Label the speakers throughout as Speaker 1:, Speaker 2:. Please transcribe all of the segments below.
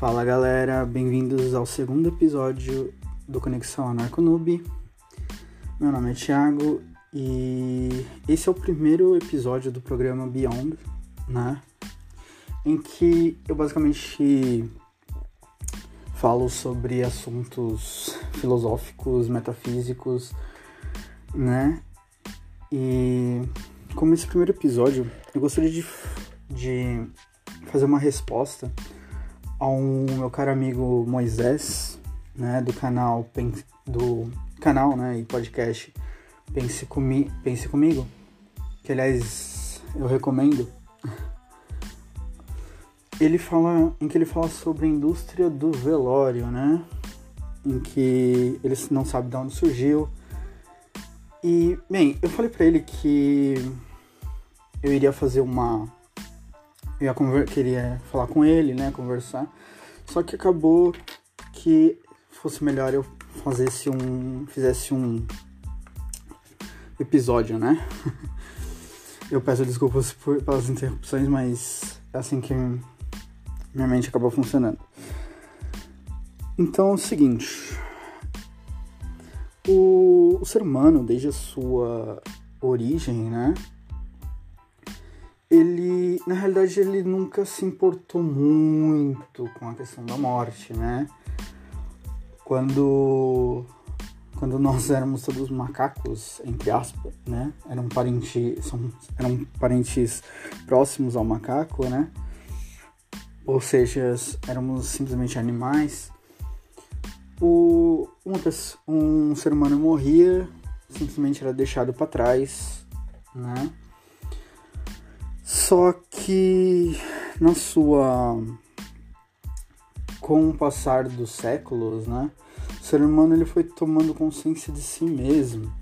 Speaker 1: Fala galera, bem-vindos ao segundo episódio do Conexão Anarconoob. Meu nome é Thiago e esse é o primeiro episódio do programa Beyond, né? Em que eu basicamente falo sobre assuntos filosóficos, metafísicos, né? E como esse primeiro episódio, eu gostaria de, de fazer uma resposta ao meu caro amigo Moisés, né, do canal do canal, né, e podcast Pense, Comi Pense Comigo, que aliás eu recomendo. Ele fala, em que ele fala sobre a indústria do velório, né, em que ele não sabe de onde surgiu. E, bem, eu falei para ele que eu iria fazer uma ia queria falar com ele, né, conversar. Só que acabou que fosse melhor eu fizesse um fizesse um episódio, né? Eu peço desculpas por, pelas interrupções, mas é assim que minha mente acabou funcionando. Então é o seguinte, o, o ser humano, desde a sua origem, né? Ele, na realidade, ele nunca se importou muito com a questão da morte, né? Quando, quando nós éramos todos macacos, entre aspas, né? Eram parentes, são, eram parentes próximos ao macaco, né? Ou seja, éramos simplesmente animais. O, um ser humano morria, simplesmente era deixado para trás, né? Só que na sua com o passar dos séculos, né, o ser humano ele foi tomando consciência de si mesmo.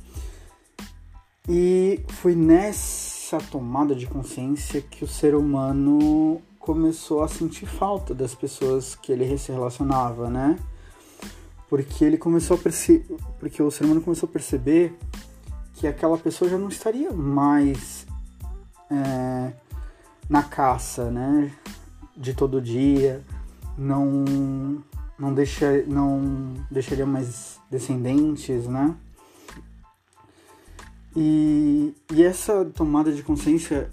Speaker 1: E foi nessa tomada de consciência que o ser humano começou a sentir falta das pessoas que ele se relacionava, né? Porque ele começou a perceber, porque o ser humano começou a perceber que aquela pessoa já não estaria mais é, na caça, né? De todo dia, não não deixa, não deixaria mais descendentes, né? E, e essa tomada de consciência,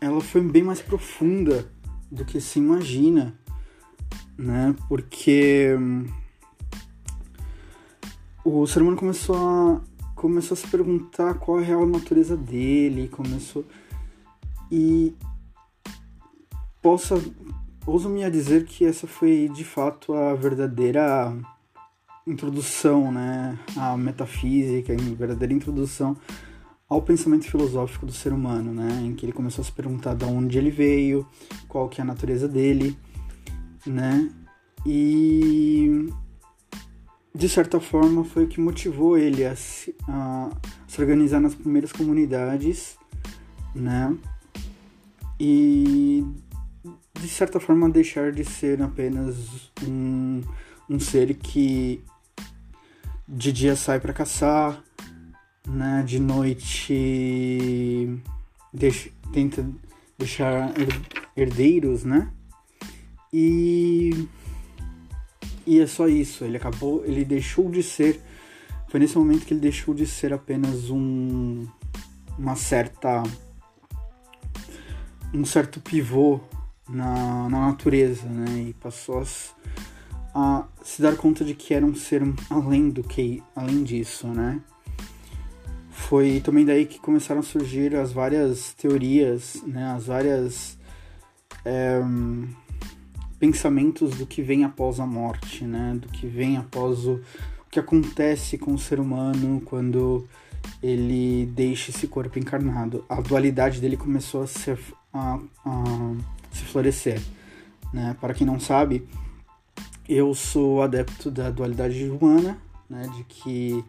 Speaker 1: ela foi bem mais profunda do que se imagina, né? Porque o ser humano começou a começou a se perguntar qual é a real natureza dele, começou e possa ouso-me a dizer que essa foi de fato a verdadeira introdução, né, à metafísica, a verdadeira introdução ao pensamento filosófico do ser humano, né, em que ele começou a se perguntar de onde ele veio, qual que é a natureza dele, né, e de certa forma foi o que motivou ele a se, a se organizar nas primeiras comunidades, né, e de certa forma deixar de ser apenas um, um ser que de dia sai para caçar, né, de noite deixa, tenta deixar herdeiros, né? E e é só isso, ele acabou, ele deixou de ser foi nesse momento que ele deixou de ser apenas um uma certa um certo pivô na, na natureza, né? E passou a, se dar conta de que era um ser além do que além disso, né? Foi também daí que começaram a surgir as várias teorias, né? As várias é, pensamentos do que vem após a morte, né? Do que vem após o, o que acontece com o ser humano quando ele deixa esse corpo encarnado. A dualidade dele começou a ser a, a se florescer. Né? Para quem não sabe, eu sou adepto da dualidade humana, né? de que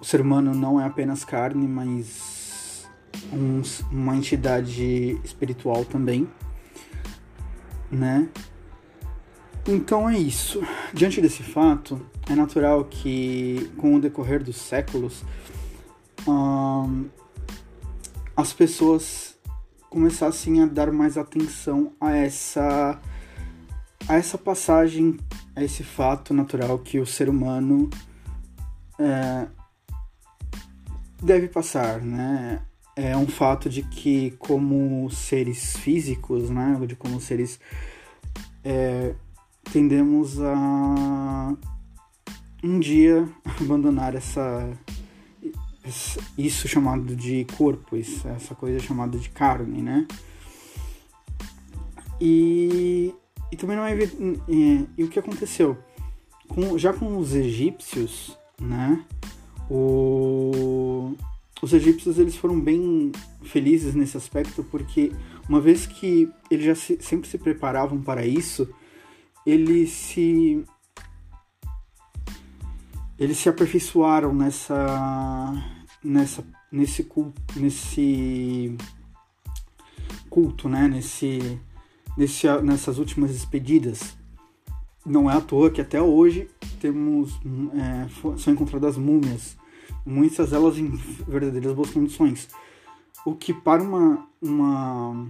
Speaker 1: o ser humano não é apenas carne, mas um, uma entidade espiritual também, né? Então é isso. Diante desse fato, é natural que, com o decorrer dos séculos, hum, as pessoas começassem a dar mais atenção a essa a essa passagem, a esse fato natural que o ser humano é, deve passar, né? É um fato de que, como seres físicos, né? De como seres. É, tendemos a um dia abandonar essa isso chamado de corpo, isso, essa coisa chamada de carne, né? E, e também não é, é e o que aconteceu com, já com os egípcios, né? O, os egípcios eles foram bem felizes nesse aspecto porque uma vez que eles já se, sempre se preparavam para isso, eles se eles se aperfeiçoaram nessa nessa nesse culto, nesse culto, né, nesse, nesse nessas últimas despedidas. Não é à toa que até hoje temos é, são encontradas múmias, muitas delas em verdadeiras boas condições. O que para uma, uma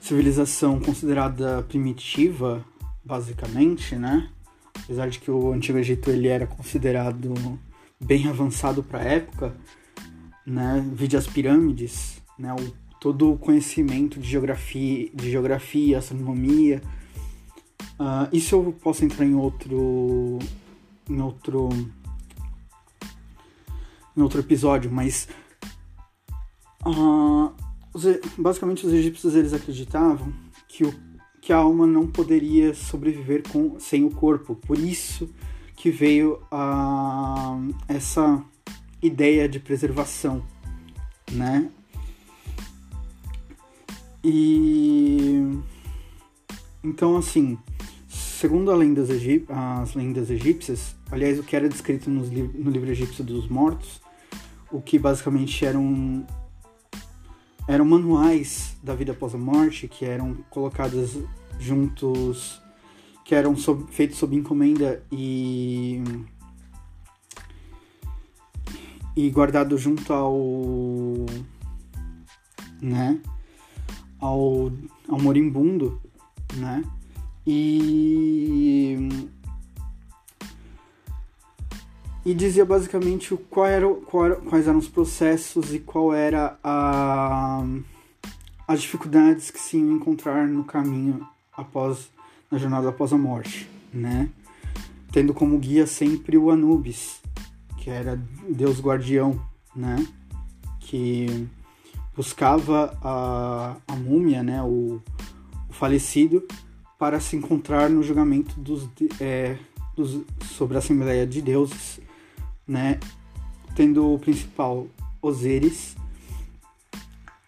Speaker 1: civilização considerada primitiva, basicamente, né? apesar de que o Antigo Egito ele era considerado bem avançado para a época, né? Vide as pirâmides, né? O, todo o conhecimento de geografia, de geografia, astronomia. Uh, isso eu posso entrar em outro, em outro, em outro episódio, mas uh, os, basicamente os egípcios eles acreditavam que o que a alma não poderia sobreviver com, sem o corpo. Por isso que veio a, essa ideia de preservação, né? E então assim, segundo lendas as lendas egípcias, aliás, o que era descrito no livro egípcio dos mortos, o que basicamente eram eram manuais da vida após a morte que eram colocados juntos, que eram sob, feitos sob encomenda e e guardado junto ao né ao, ao moribundo né e e dizia basicamente qual era, qual era, quais eram os processos e qual era a, as dificuldades que se iam encontrar no caminho após na jornada após a morte, né? Tendo como guia sempre o Anubis, que era Deus guardião, né? Que buscava a, a múmia, né? O, o falecido para se encontrar no julgamento dos, é, dos, sobre a Assembleia de Deuses né? Tendo o principal Osíris.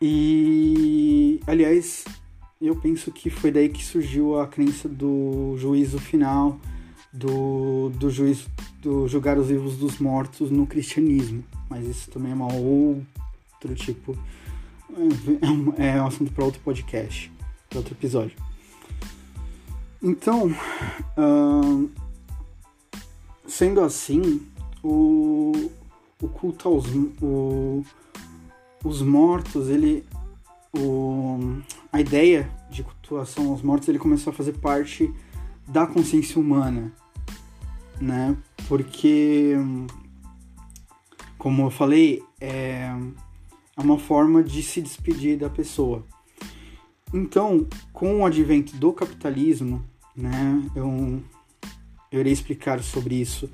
Speaker 1: E, aliás, eu penso que foi daí que surgiu a crença do juízo final, do, do juízo, do julgar os vivos dos mortos no cristianismo. Mas isso também é uma outro tipo, é um, é assunto para outro podcast, para outro episódio. Então, uh, sendo assim, o, o culto aos o, os mortos, ele o, a ideia cultuação aos mortos, ele começou a fazer parte da consciência humana, né? Porque, como eu falei, é, é uma forma de se despedir da pessoa. Então, com o advento do capitalismo, né, eu, eu irei explicar sobre isso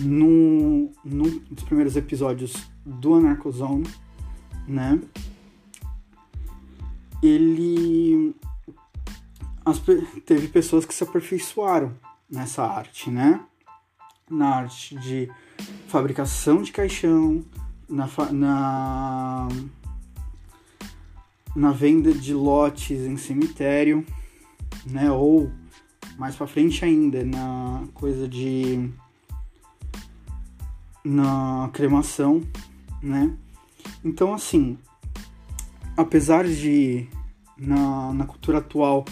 Speaker 1: num, num dos primeiros episódios do Anarcozone, né? Ele as, teve pessoas que se aperfeiçoaram nessa arte, né? Na arte de fabricação de caixão, na, na, na venda de lotes em cemitério, né? Ou mais para frente ainda, na coisa de na cremação, né? Então, assim, apesar de na, na cultura atual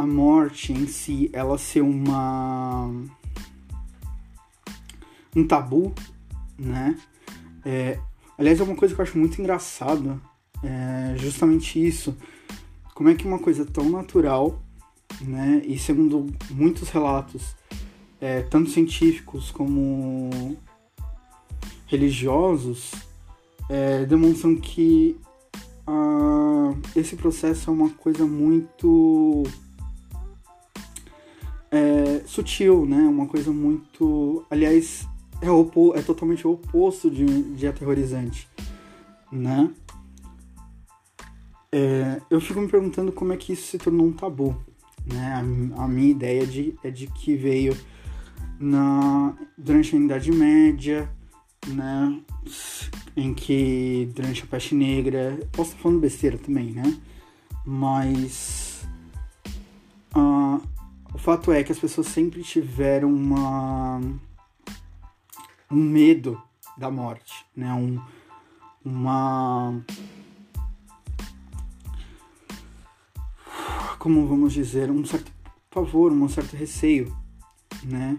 Speaker 1: a morte em si ela ser uma um tabu, né? É, aliás, é uma coisa que eu acho muito engraçada, é justamente isso. Como é que uma coisa tão natural, né? E segundo muitos relatos, é, tanto científicos como religiosos, é, demonstram que ah, esse processo é uma coisa muito é, sutil, né? Uma coisa muito. Aliás, é, opo é totalmente o oposto de, de aterrorizante, né? É, eu fico me perguntando como é que isso se tornou um tabu, né? A, a minha ideia de, é de que veio na, durante a Idade Média, né? Em que durante a peste negra, posso estar falando besteira também, né? Mas uh, fato é que as pessoas sempre tiveram uma um medo da morte, né? Um, uma como vamos dizer, um certo pavor, um certo receio, né?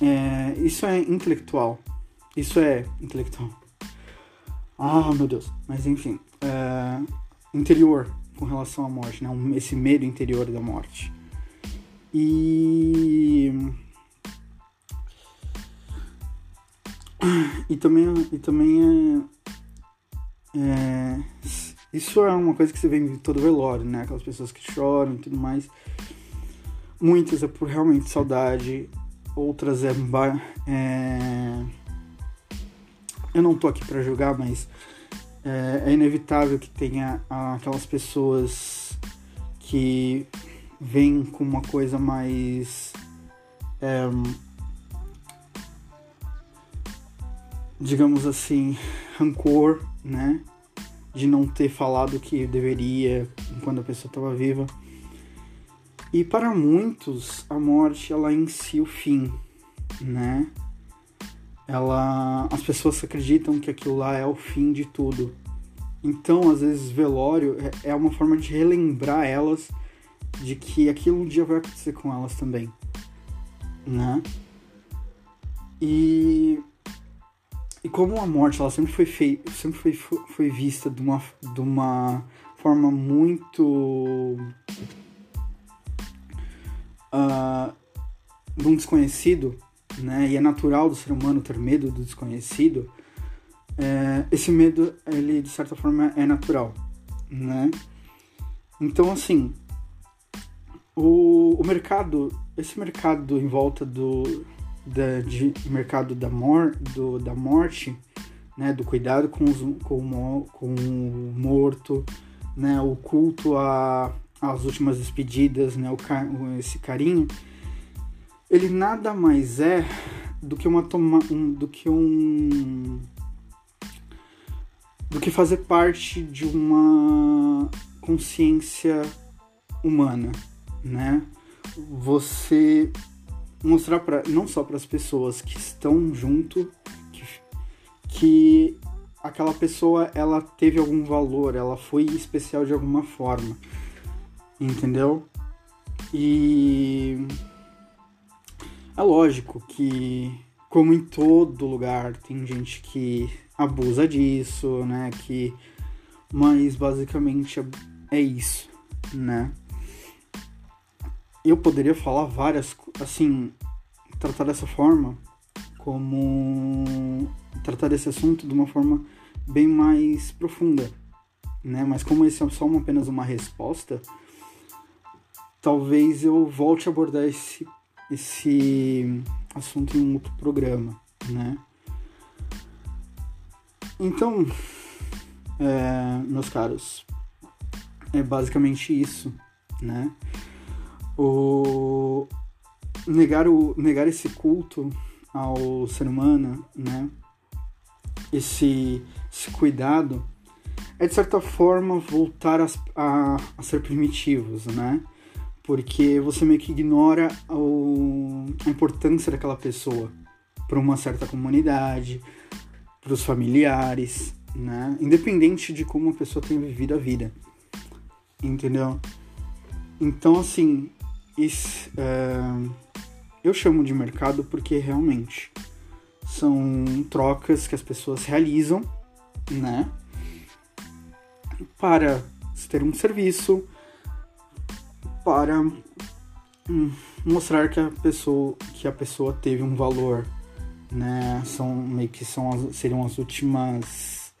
Speaker 1: É, isso é intelectual. Isso é intelectual. Ah, meu Deus. Mas enfim, é, interior com relação à morte, né? Esse medo interior da morte. E e também e também é, é, isso é uma coisa que você vê em todo velório, né? Aquelas pessoas que choram e tudo mais. Muitas é por realmente saudade, outras é, é eu não tô aqui para julgar, mas é, é, inevitável que tenha aquelas pessoas que vêm com uma coisa mais é, digamos assim rancor, né, de não ter falado o que deveria quando a pessoa estava viva. E para muitos a morte ela é em si o fim, né? ela as pessoas acreditam que aquilo lá é o fim de tudo. Então, às vezes, velório é, é uma forma de relembrar elas de que aquilo um dia vai acontecer com elas também, né? E e como a morte ela sempre foi fei, sempre foi, foi vista de uma de uma forma muito uh, de um desconhecido né? E é natural do ser humano ter medo do desconhecido. É, esse medo, ele de certa forma é natural, né? Então, assim, o, o mercado, esse mercado em volta do da, de, mercado da, mor, do, da morte, né? Do cuidado com, os, com, com o morto, né? O culto a, às últimas despedidas, né? O, esse carinho ele nada mais é do que uma toma, um, do que um do que fazer parte de uma consciência humana, né? Você mostrar para não só para as pessoas que estão junto que, que aquela pessoa ela teve algum valor, ela foi especial de alguma forma, entendeu? E é lógico que, como em todo lugar, tem gente que abusa disso, né? Que, mas basicamente é, é isso, né? Eu poderia falar várias, assim, tratar dessa forma, como tratar desse assunto de uma forma bem mais profunda, né? Mas como esse é só uma, apenas uma resposta, talvez eu volte a abordar esse esse assunto em um outro programa, né? Então, é, meus caros, é basicamente isso, né? O negar o negar esse culto ao ser humano, né? Esse, esse cuidado é de certa forma voltar a, a, a ser primitivos, né? porque você meio que ignora o, a importância daquela pessoa para uma certa comunidade, para os familiares, né? Independente de como a pessoa tenha vivido a vida, entendeu? Então, assim, isso, é, eu chamo de mercado porque realmente são trocas que as pessoas realizam, né? Para ter um serviço para hum, mostrar que a pessoa que a pessoa teve um valor, né? São meio que são as, seriam as últimas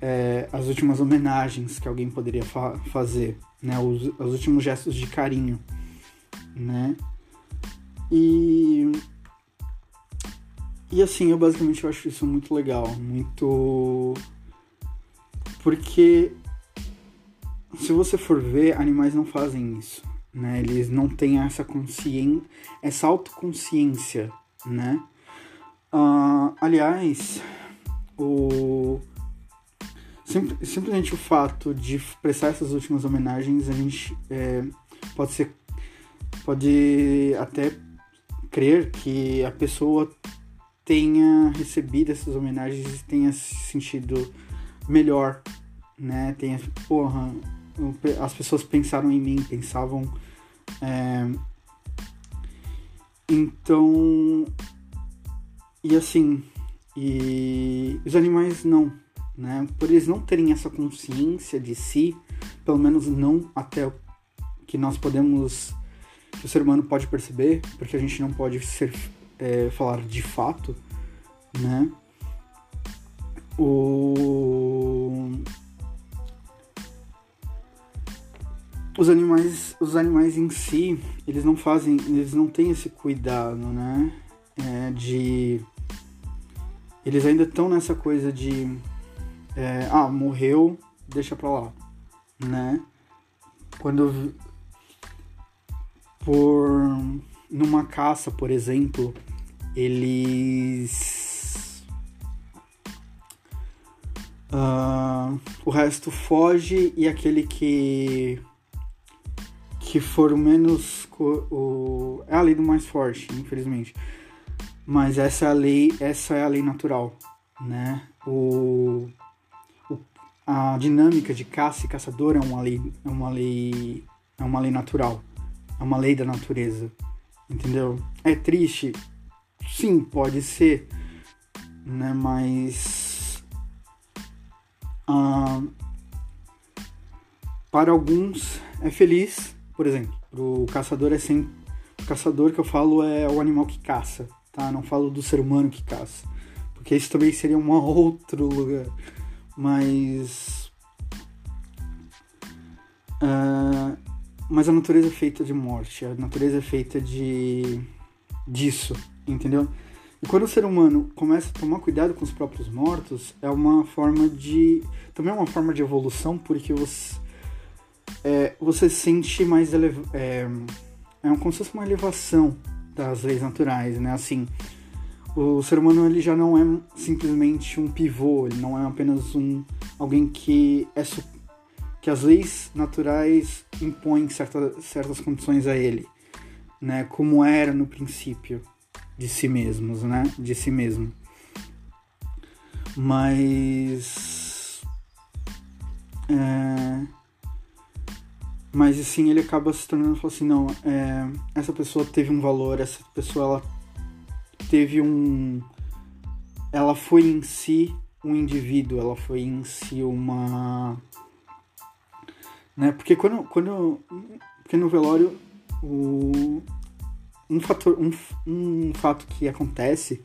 Speaker 1: é, as últimas homenagens que alguém poderia fa fazer, né? Os, os últimos gestos de carinho, né? E e assim, eu basicamente eu acho isso muito legal, muito porque se você for ver, animais não fazem isso, né? Eles não têm essa consciência, essa autoconsciência, né? Uh, aliás, o simplesmente o fato de prestar essas últimas homenagens, a gente é, pode ser, pode até crer que a pessoa tenha recebido essas homenagens e tenha se sentido melhor, né? Tenha, porra, as pessoas pensaram em mim, pensavam. É... Então. E assim. E os animais não, né? Por eles não terem essa consciência de si, pelo menos não até que nós podemos. O ser humano pode perceber, porque a gente não pode ser, é, falar de fato, né? O os animais, os animais em si, eles não fazem, eles não têm esse cuidado, né? É, de eles ainda estão nessa coisa de é, ah, morreu, deixa pra lá, né? Quando por numa caça, por exemplo, eles uh, o resto foge e aquele que que for o menos. O, é a lei do mais forte, infelizmente. Mas essa é a lei, essa é a lei natural, né? O, o, a dinâmica de caça e caçador é uma lei, é uma lei, é uma lei natural, é uma lei da natureza, entendeu? É triste, sim, pode ser, né? Mas ah, para alguns é feliz por exemplo, o caçador é sempre. O caçador que eu falo é o animal que caça, tá? Não falo do ser humano que caça. Porque isso também seria um outro lugar. Mas. Uh, mas a natureza é feita de morte, a natureza é feita de. disso, entendeu? E quando o ser humano começa a tomar cuidado com os próprios mortos, é uma forma de. também é uma forma de evolução, porque você é, você sente mais eleva é, é como se fosse uma elevação das leis naturais, né? Assim, o ser humano ele já não é simplesmente um pivô, ele não é apenas um alguém que é que as leis naturais impõem certa, certas condições a ele, né? Como era no princípio de si mesmos, né? De si mesmo. Mas é, mas assim ele acaba se tornando assim não é, essa pessoa teve um valor essa pessoa ela teve um ela foi em si um indivíduo ela foi em si uma né porque quando quando porque no velório o um fator um, um fato que acontece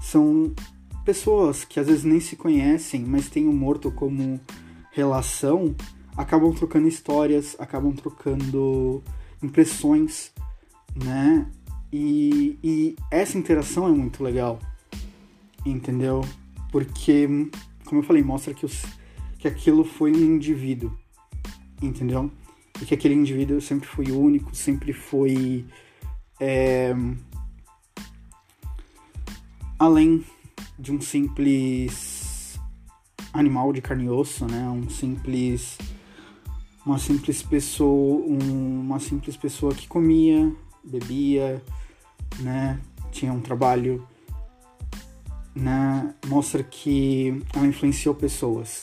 Speaker 1: são pessoas que às vezes nem se conhecem mas têm o morto como relação acabam trocando histórias, acabam trocando impressões, né? E, e essa interação é muito legal, entendeu? Porque, como eu falei, mostra que, os, que aquilo foi um indivíduo, entendeu? E que aquele indivíduo sempre foi único, sempre foi. É, além de um simples animal de carne e osso, né? Um simples uma simples pessoa, um, uma simples pessoa que comia, bebia, né, tinha um trabalho, né, mostra que ela influenciou pessoas.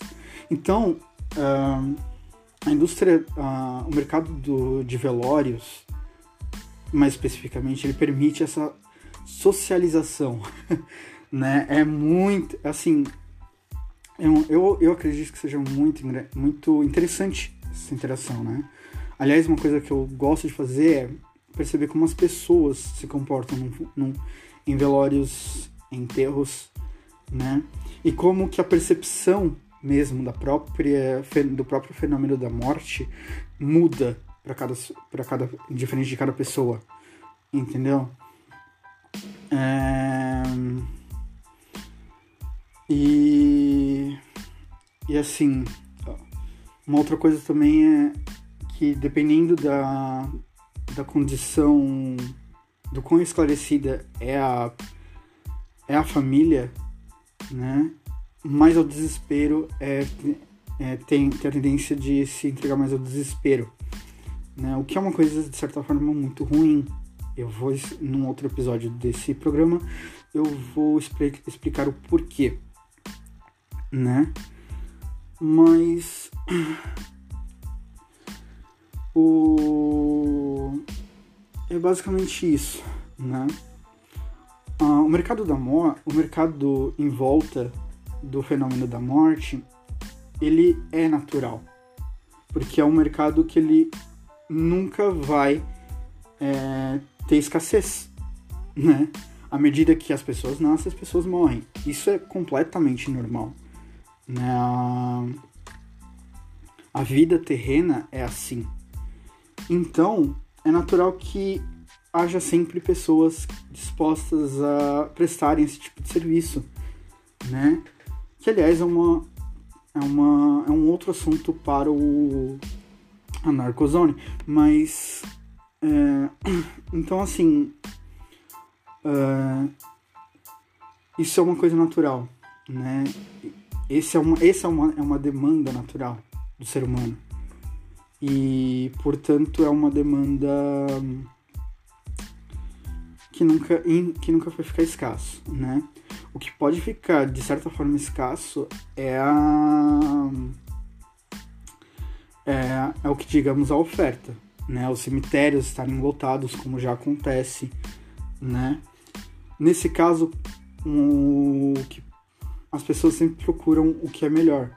Speaker 1: Então, uh, a indústria, o mercado do, de velórios, mais especificamente, ele permite essa socialização, né? É muito, assim, eu, eu, eu acredito que seja muito, muito interessante essa interação, né? Aliás, uma coisa que eu gosto de fazer é perceber como as pessoas se comportam num, num, em velórios, em enterros, né? E como que a percepção mesmo da própria do próprio fenômeno da morte muda para cada para cada diferente de cada pessoa, entendeu? É... E e assim, uma outra coisa também é que dependendo da, da condição do quão esclarecida é a, é a família, né? Mais ao desespero é, é, tem, tem a tendência de se entregar mais ao desespero. Né? O que é uma coisa, de certa forma, muito ruim. Eu vou, num outro episódio desse programa, eu vou explicar o porquê, né? Mas o é basicamente isso, né? Ah, o mercado da morte, o mercado em volta do fenômeno da morte, ele é natural, porque é um mercado que ele nunca vai é, ter escassez, né? À medida que as pessoas nascem, as pessoas morrem. Isso é completamente normal. Né? A, vida terrena é assim. Então, é natural que haja sempre pessoas dispostas a prestarem esse tipo de serviço, né? Que aliás é uma é uma é um outro assunto para o a Narcozone, mas é, então assim é, isso é uma coisa natural, né? Esse é uma, esse é uma, é uma demanda natural do ser humano. E, portanto, é uma demanda que nunca, que nunca vai ficar escasso, né? O que pode ficar, de certa forma, escasso é a... É, é o que, digamos, a oferta, né? Os cemitérios estarem lotados, como já acontece, né? Nesse caso, o que as pessoas sempre procuram o que é melhor,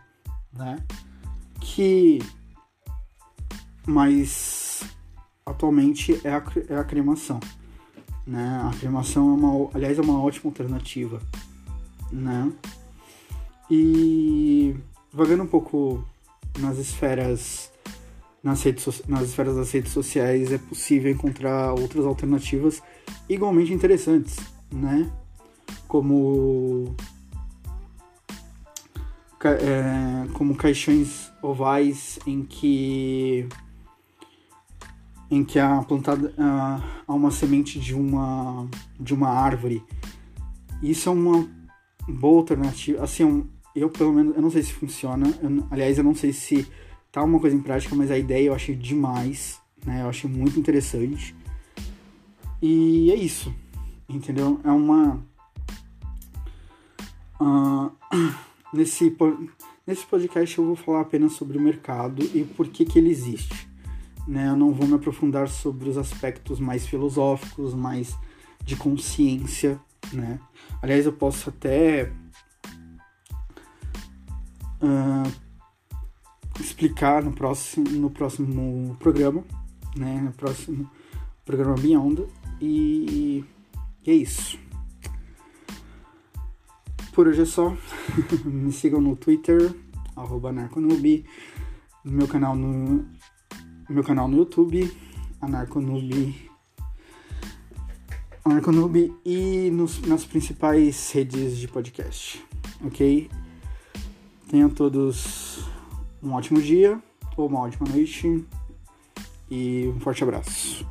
Speaker 1: né? Que mas atualmente é a, é a cremação, né? A cremação é uma, aliás, é uma ótima alternativa, né? E vagando um pouco nas esferas nas, redes, nas esferas das redes sociais é possível encontrar outras alternativas igualmente interessantes, né? Como é, como caixões ovais em que em que há plantada há uma semente de uma de uma árvore. Isso é uma boa alternativa. Assim, eu pelo menos eu não sei se funciona. Eu, aliás, eu não sei se tá uma coisa em prática, mas a ideia eu achei demais, né? Eu achei muito interessante. E é isso, entendeu? É uma uh, Nesse, nesse podcast eu vou falar apenas sobre o mercado e por que, que ele existe. Né? Eu não vou me aprofundar sobre os aspectos mais filosóficos, mais de consciência. Né? Aliás, eu posso até uh, explicar no próximo, no próximo programa, né? no próximo programa Beyond. E, e é isso. Por hoje é só. Me sigam no Twitter, arroba Narconoob, no meu canal no, meu canal no YouTube, Anarconoob, Anarconoob e nos, nas principais redes de podcast, ok? Tenham todos um ótimo dia ou uma ótima noite e um forte abraço.